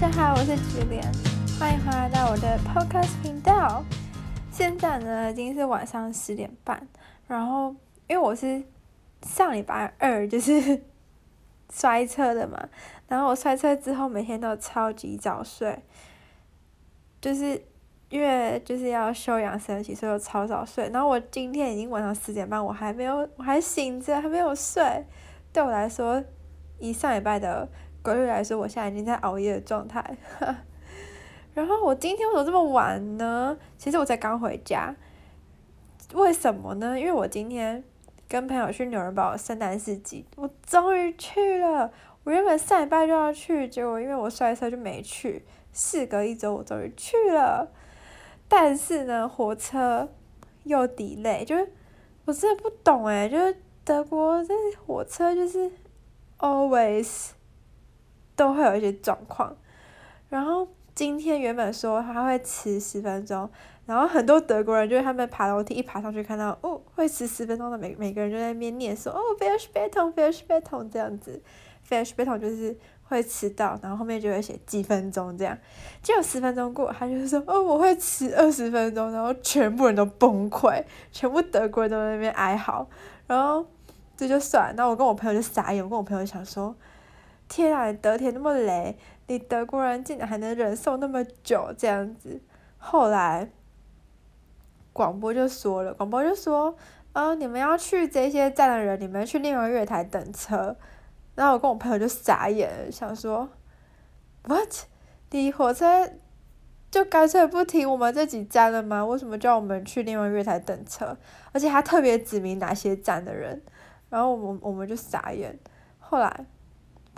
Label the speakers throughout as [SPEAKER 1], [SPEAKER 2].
[SPEAKER 1] 大家好，我是菊莲，欢迎回来到我的 Podcast 频道。现在呢，已经是晚上十点半，然后因为我是上礼拜二就是 摔车的嘛，然后我摔车之后每天都超级早睡，就是因为就是要休养生息，所以我超早睡。然后我今天已经晚上十点半，我还没有，我还醒着，还没有睡。对我来说，以上礼拜的规律来说，我现在已经在熬夜的状态。然后我今天为什么这么晚呢？其实我才刚回家。为什么呢？因为我今天跟朋友去纽伦堡圣诞市集，我终于去了。我原本上礼拜就要去，结果因为我摔车就没去。事隔一周，我终于去了。但是呢，火车又 delay，就是我真的不懂诶，就是德国这火车就是 always 都会有一些状况，然后。今天原本说他会迟十分钟，然后很多德国人就是他们爬楼梯一爬上去看到哦会迟十分钟的每每个人就在那边念说哦 Verspätung，Verspätung 这样子 Verspätung 就是会迟到，然后后面就会写几分钟这样，结果十分钟过，他就说哦我会迟二十分钟，然后全部人都崩溃，全部德国人都在那边哀嚎，然后这就算了，然后我跟我朋友就傻眼，我跟我朋友想说。天啊，德铁那么雷，你德国人竟然还能忍受那么久这样子。后来，广播就说了，广播就说，呃，你们要去这些站的人，你们去另外月台等车。然后我跟我朋友就傻眼了，想说，What？你火车就干脆不停我们这几站了吗？为什么叫我们去另外月台等车？而且还特别指明哪些站的人。然后我们我们就傻眼。后来。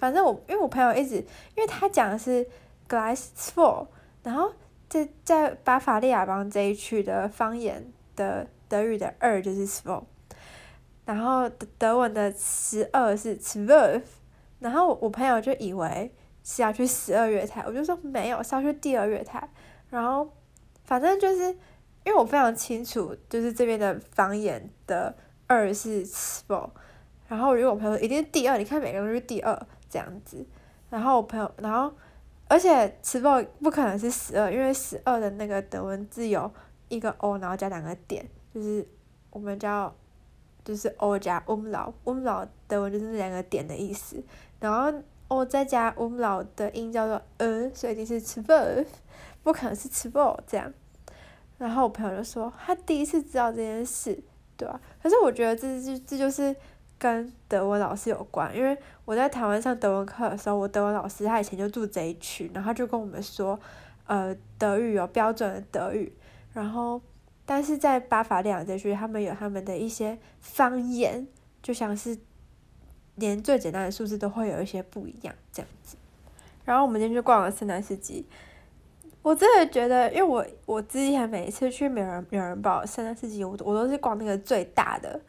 [SPEAKER 1] 反正我，因为我朋友一直，因为他讲的是 Gleis 2，然后在在巴伐利亚邦这一区的方言的德语的二就是 zwei，然后德德文的十二是 zwölf，然后我朋友就以为是要去十二月台，我就说没有，是要去第二月台，然后反正就是因为我非常清楚，就是这边的方言的二是 zwei，然后如果我朋友说一定是第二，你看每个人都是第二。这样子，然后我朋友，然后，而且十二不可能是十二，因为十二的那个德文字有一个 o，然后加两个点，就是我们叫，就是 o 加 u m l a u u m l a u 德文就是那两个点的意思，然后 o 再加 u m l a u 的音叫做呃，所以就是 zwölf，不可能是 zwei 这样，然后我朋友就说他第一次知道这件事，对吧？可是我觉得这这这就是。跟德文老师有关，因为我在台湾上德文课的时候，我德文老师他以前就住这一区，然后他就跟我们说，呃，德语有标准的德语，然后但是在巴伐利亚这区，他们有他们的一些方言，就像是连最简单的数字都会有一些不一样这样子。然后我们今天去逛了圣诞市集，我真的觉得，因为我我之前每一次去美人美人堡圣诞市集，我我都是逛那个最大的。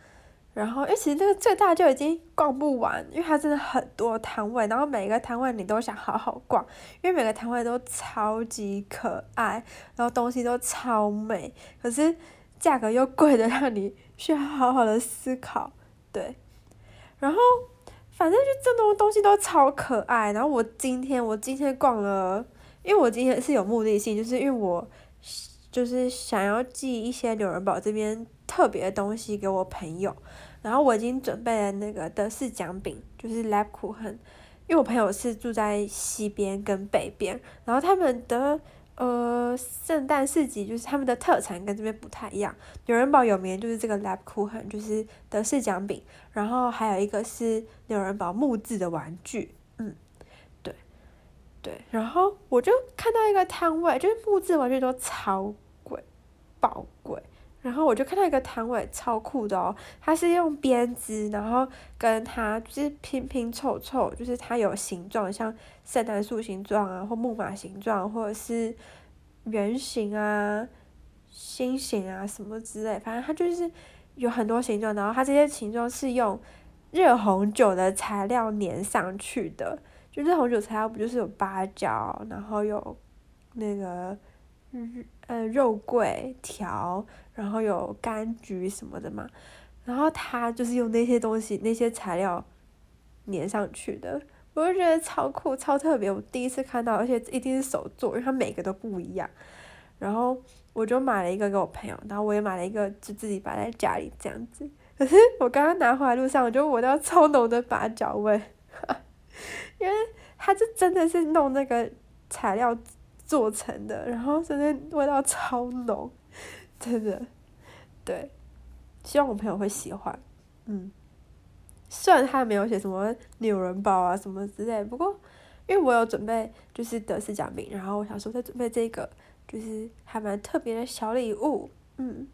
[SPEAKER 1] 然后，因为其实这个最大就已经逛不完，因为它真的很多摊位，然后每一个摊位你都想好好逛，因为每个摊位都超级可爱，然后东西都超美，可是价格又贵的让你需要好好的思考，对。然后，反正就这么多东西都超可爱。然后我今天我今天逛了，因为我今天是有目的性，就是因为我就是想要寄一些纽伦堡这边特别的东西给我朋友。然后我已经准备了那个德式姜饼，就是 Labkuchen，因为我朋友是住在西边跟北边，然后他们的呃圣诞市集就是他们的特产跟这边不太一样。纽伦堡有名就是这个 Labkuchen，就是德式姜饼，然后还有一个是纽伦堡木质的玩具，嗯，对，对，然后我就看到一个摊位，就是木质玩具都超贵，爆。然后我就看到一个摊位超酷的哦，它是用编织，然后跟它就是拼拼凑凑，就是它有形状，像圣诞树形状啊，或木马形状，或者是圆形啊、心形啊什么之类，反正它就是有很多形状，然后它这些形状是用热红酒的材料粘上去的，就热红酒材料不就是有八角，然后有那个。嗯呃，肉桂条，然后有柑橘什么的嘛，然后他就是用那些东西那些材料粘上去的，我就觉得超酷、超特别，我第一次看到，而且一定是手做，因为它每个都不一样。然后我就买了一个给我朋友，然后我也买了一个，就自己摆在家里这样子。可是我刚刚拿回来路上，我就闻到超浓的八角味，因为它就真的是弄那个材料做成的，然后真的味道超浓，真的，对，希望我朋友会喜欢，嗯。虽然他没有写什么纽伦堡啊什么之类，不过因为我有准备就是德式酱饼，然后我想说再准备这个，就是还蛮特别的小礼物，嗯，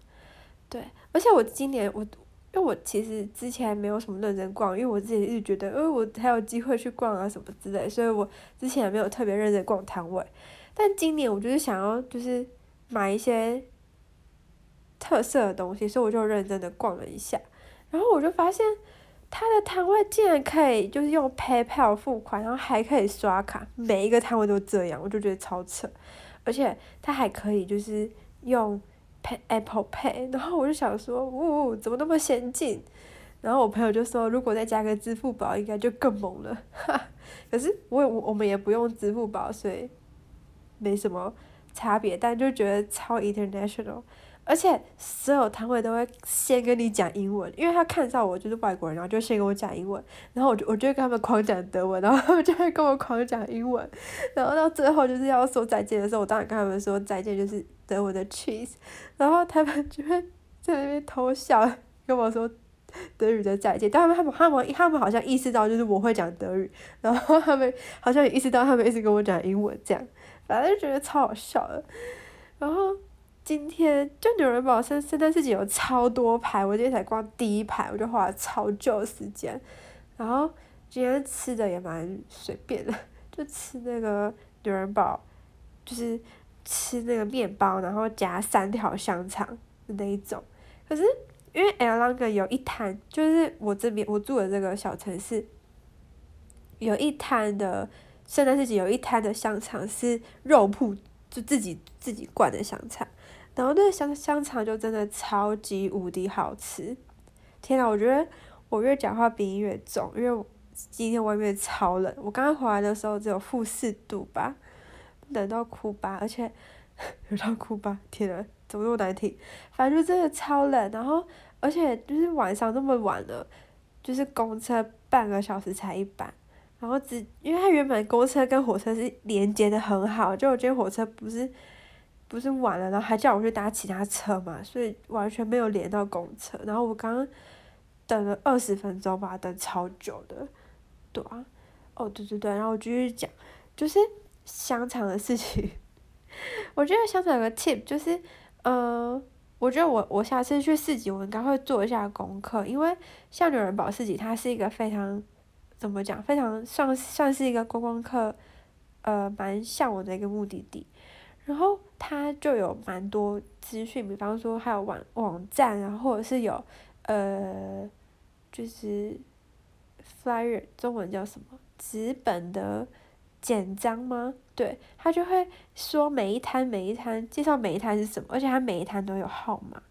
[SPEAKER 1] 对，而且我今年我因为我其实之前没有什么认真逛，因为我自己一直觉得，因为我还有机会去逛啊什么之类，所以我之前也没有特别认真逛摊位，但今年我就是想要就是买一些特色的东西，所以我就认真的逛了一下，然后我就发现。他的摊位竟然可以就是用 PayPal 付款，然后还可以刷卡，每一个摊位都这样，我就觉得超扯。而且他还可以就是用 Pay Apple Pay，然后我就想说，呜、哦，怎么那么先进？然后我朋友就说，如果再加个支付宝，应该就更猛了。哈，可是我我我们也不用支付宝，所以没什么差别，但就觉得超 international。而且所有摊位都会先跟你讲英文，因为他看到我就是外国人，然后就先跟我讲英文，然后我就我就跟他们狂讲德文，然后他们就会跟我狂讲英文，然后到最后就是要说再见的时候，我当然跟他们说再见，就是德文的 cheese，然后他们就会在那边偷笑跟我说德语的再见，但他们他们他们他们好像意识到就是我会讲德语，然后他们好像也意识到他们一直跟我讲英文这样，反正就觉得超好笑的，然后。今天就纽人堡圣圣诞市集有超多排，我今天才逛第一排，我就花了超久时间。然后今天吃的也蛮随便的，就吃那个纽人堡，就是吃那个面包，然后夹三条香肠那一种。可是因为 Elanga 有一摊，就是我这边我住的这个小城市，有一摊的圣诞市集有一摊的香肠是肉铺，就自己自己灌的香肠。然后那个香香肠就真的超级无敌好吃，天呐，我觉得我越讲话鼻音越重，因为今天外面超冷，我刚刚回来的时候只有负四度吧，冷到哭吧，而且 冷到哭吧，天呐，怎么那么难听？反正就真的超冷，然后而且就是晚上那么晚了，就是公车半个小时才一班，然后只因为它原本公车跟火车是连接的很好，就我觉得火车不是。不是晚了，然后还叫我去搭其他车嘛，所以完全没有连到公车。然后我刚等了二十分钟吧，等超久的，对啊，哦对对对，然后我继续讲，就是香肠的事情。我觉得香肠有个 tip，就是呃，我觉得我我下次去市集，我应该会做一下功课，因为像纽伦堡市集，它是一个非常怎么讲，非常算算是一个观光客，呃，蛮向往的一个目的地。然后它就有蛮多资讯，比方说还有网网站，然后或者是有，呃，就是，flyer 中文叫什么？纸本的简章吗？对，他就会说每一摊每一摊介绍每一摊是什么，而且他每一摊都有号码。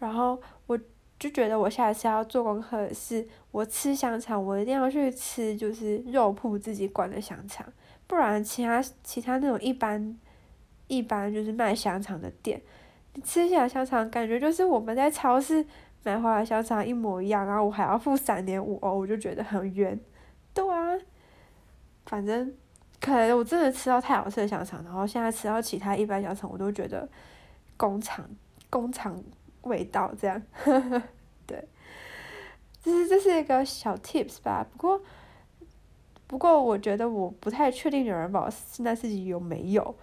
[SPEAKER 1] 然后我就觉得我下次要做功课的是，我吃香肠，我一定要去吃就是肉铺自己灌的香肠，不然其他其他那种一般。一般就是卖香肠的店，你吃起来香肠感觉就是我们在超市买回来香肠一模一样，然后我还要付三点五欧，我就觉得很冤。对啊，反正可能我真的吃到太好吃的香肠，然后现在吃到其他一般香肠，我都觉得工厂工厂味道这样。对，这是这是一个小 tips 吧。不过不过我觉得我不太确定有人把圣诞市集有没有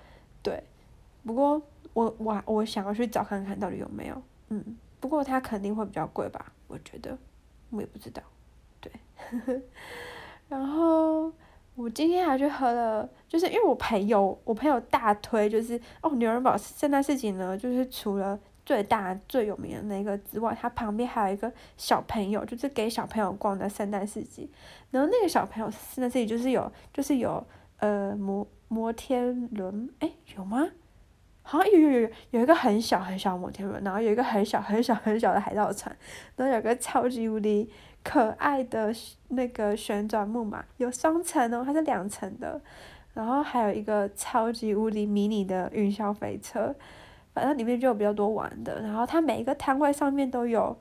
[SPEAKER 1] 对。不过我我我想要去找看看到底有没有，嗯，不过它肯定会比较贵吧，我觉得，我也不知道，对，然后我今天还去喝了，就是因为我朋友我朋友大推，就是哦纽伦堡圣诞市集呢，就是除了最大最有名的那个之外，它旁边还有一个小朋友，就是给小朋友逛的圣诞市集，然后那个小朋友圣诞市集就是有就是有呃摩摩天轮，诶，有吗？好像有有有有一个很小很小的摩天轮，然后有一个很小很小很小的海盗船，然后有个超级无敌可爱的那个旋转木马，有双层哦，它是两层的，然后还有一个超级无敌迷你的云霄飞车，反正里面就有比较多玩的，然后它每一个摊位上面都有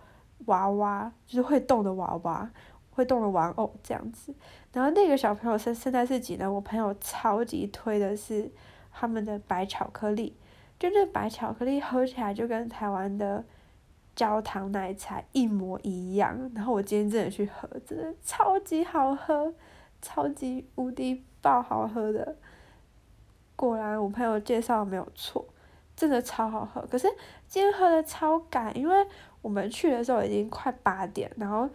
[SPEAKER 1] 娃娃，就是会动的娃娃，会动的玩偶这样子，然后那个小朋友圣圣诞市集呢，我朋友超级推的是他们的白巧克力，就那白巧克力喝起来就跟台湾的。焦糖奶茶一模一样，然后我今天真的去喝，真的超级好喝，超级无敌爆好喝的。果然我朋友介绍没有错，真的超好喝。可是今天喝的超赶，因为我们去的时候已经快八点，然后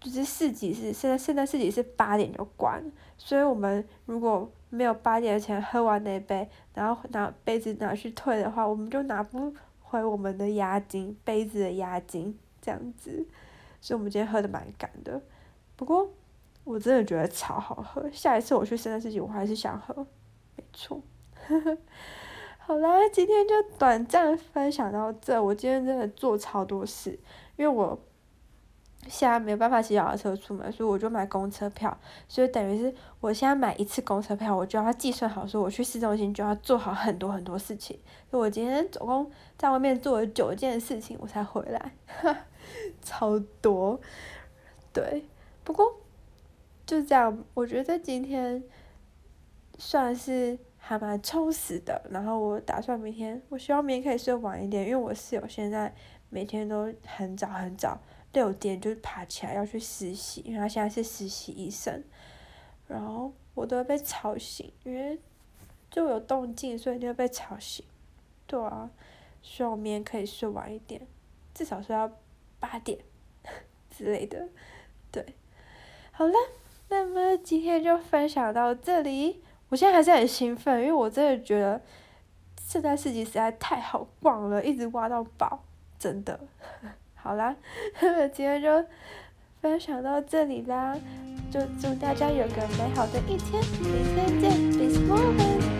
[SPEAKER 1] 就是市集是现在现在市集是八点就关，所以我们如果没有八点前喝完那杯，然后拿杯子拿去退的话，我们就拿不。回我们的押金，杯子的押金这样子，所以我们今天喝的蛮赶的。不过我真的觉得超好喝，下一次我去圣诞市集我还是想喝，没错。好啦，今天就短暂分享到这。我今天真的做超多事，因为我。现在没有办法骑脚踏车出门，所以我就买公车票。所以等于是我现在买一次公车票，我就要计算好，说我去市中心就要做好很多很多事情。所以我今天总共在外面做了九件事情，我才回来，超多。对，不过就这样，我觉得今天算是还蛮充实的。然后我打算明天，我希望明天可以睡晚一点，因为我室友现在每天都很早很早。六点就爬起来要去实习，因为他现在是实习医生，然后我都会被吵醒，因为就有动静，所以就会被吵醒。对啊，希望明天可以睡晚一点，至少睡到八点 之类的。对，好了，那么今天就分享到这里。我现在还是很兴奋，因为我真的觉得圣诞市集实在太好逛了，一直挖到宝，真的。好啦，今天就分享到这里啦，就祝大家有个美好的一天，明天见。